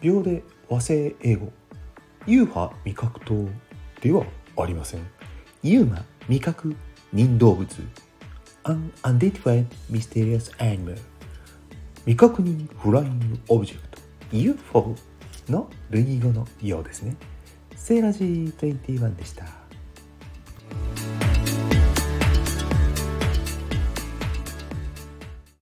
秒で和製英語 UHA味覚糖ではありません。 UMA 未確認動物。Unidentified Mysterious Animal 未確認 Flying Object。UFO の類語のようですね。セーラジー21でした。